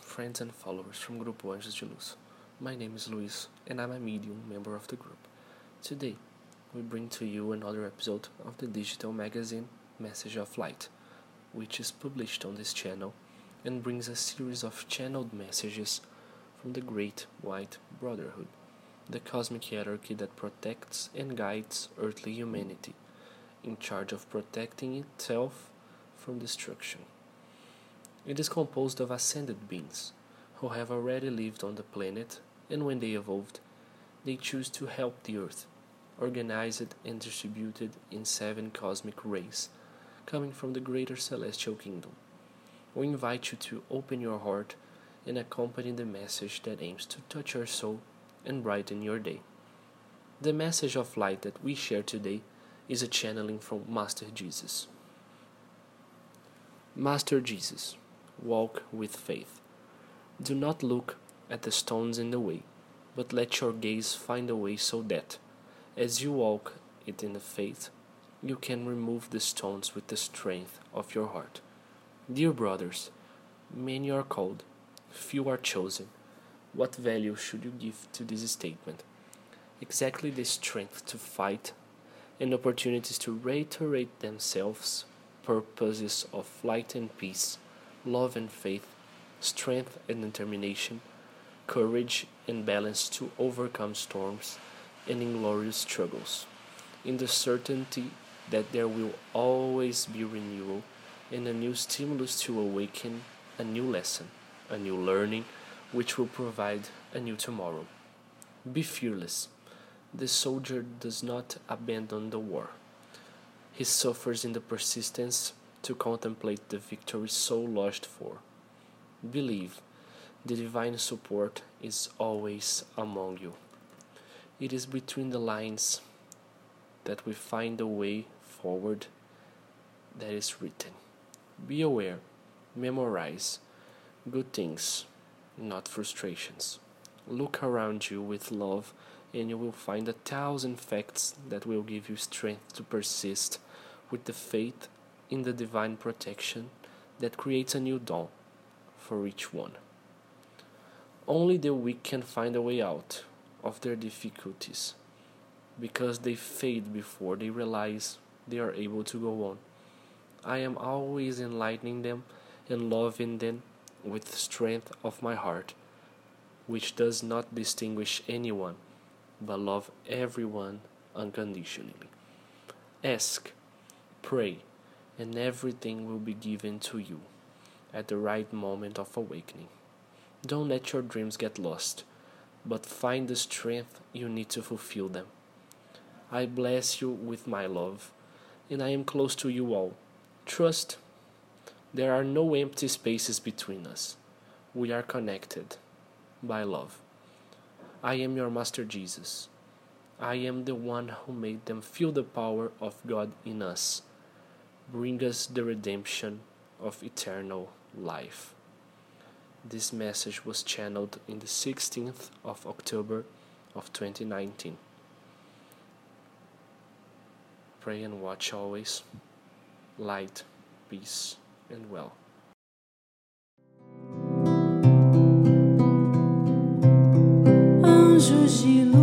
friends and followers from Grupo Anjos de Luz. My name is Luis, and I'm a medium member of the group. Today, we bring to you another episode of the digital magazine Message of Light, which is published on this channel and brings a series of channeled messages from the Great White Brotherhood, the cosmic hierarchy that protects and guides earthly humanity, in charge of protecting itself from destruction. It is composed of ascended beings who have already lived on the planet, and when they evolved, they choose to help the Earth, organized and distributed in seven cosmic rays coming from the greater celestial kingdom. We invite you to open your heart and accompany the message that aims to touch your soul and brighten your day. The message of light that we share today is a channeling from Master Jesus. Master Jesus, walk with faith. Do not look at the stones in the way, but let your gaze find a way so that, as you walk it in the faith, you can remove the stones with the strength of your heart. Dear brothers, many are called, few are chosen. What value should you give to this statement? Exactly the strength to fight and opportunities to reiterate themselves, purposes of light and peace, love and faith, strength and determination, courage and balance to overcome storms and inglorious struggles, in the certainty that there will always be renewal and a new stimulus to awaken a new lesson, a new learning, which will provide a new tomorrow. Be fearless. The soldier does not abandon the war. He suffers in the persistence to contemplate the victory so longed for. Believe, the divine support is always among you. It is between the lines that we find the way forward that is written. Be aware, memorize good things, not frustrations. Look around you with love, and you will find a thousand facts that will give you strength to persist with the faith in the divine protection that creates a new dawn for each one. Only the weak can find a way out of their difficulties because they fade before they realize they are able to go on. I am always enlightening them and loving them with the strength of my heart, which does not distinguish anyone, but love everyone unconditionally. Ask, pray, and everything will be given to you at the right moment of awakening. Don't let your dreams get lost, but find the strength you need to fulfill them. I bless you with my love, and I am close to you all. Trust, there are no empty spaces between us. We are connected by love. I am your Master Jesus. I am the one who made them feel the power of God in us bring us the redemption of eternal life. This message was channeled in the 16th of October of 2019. Pray and watch always. Light, peace, and well. Anjos de luz.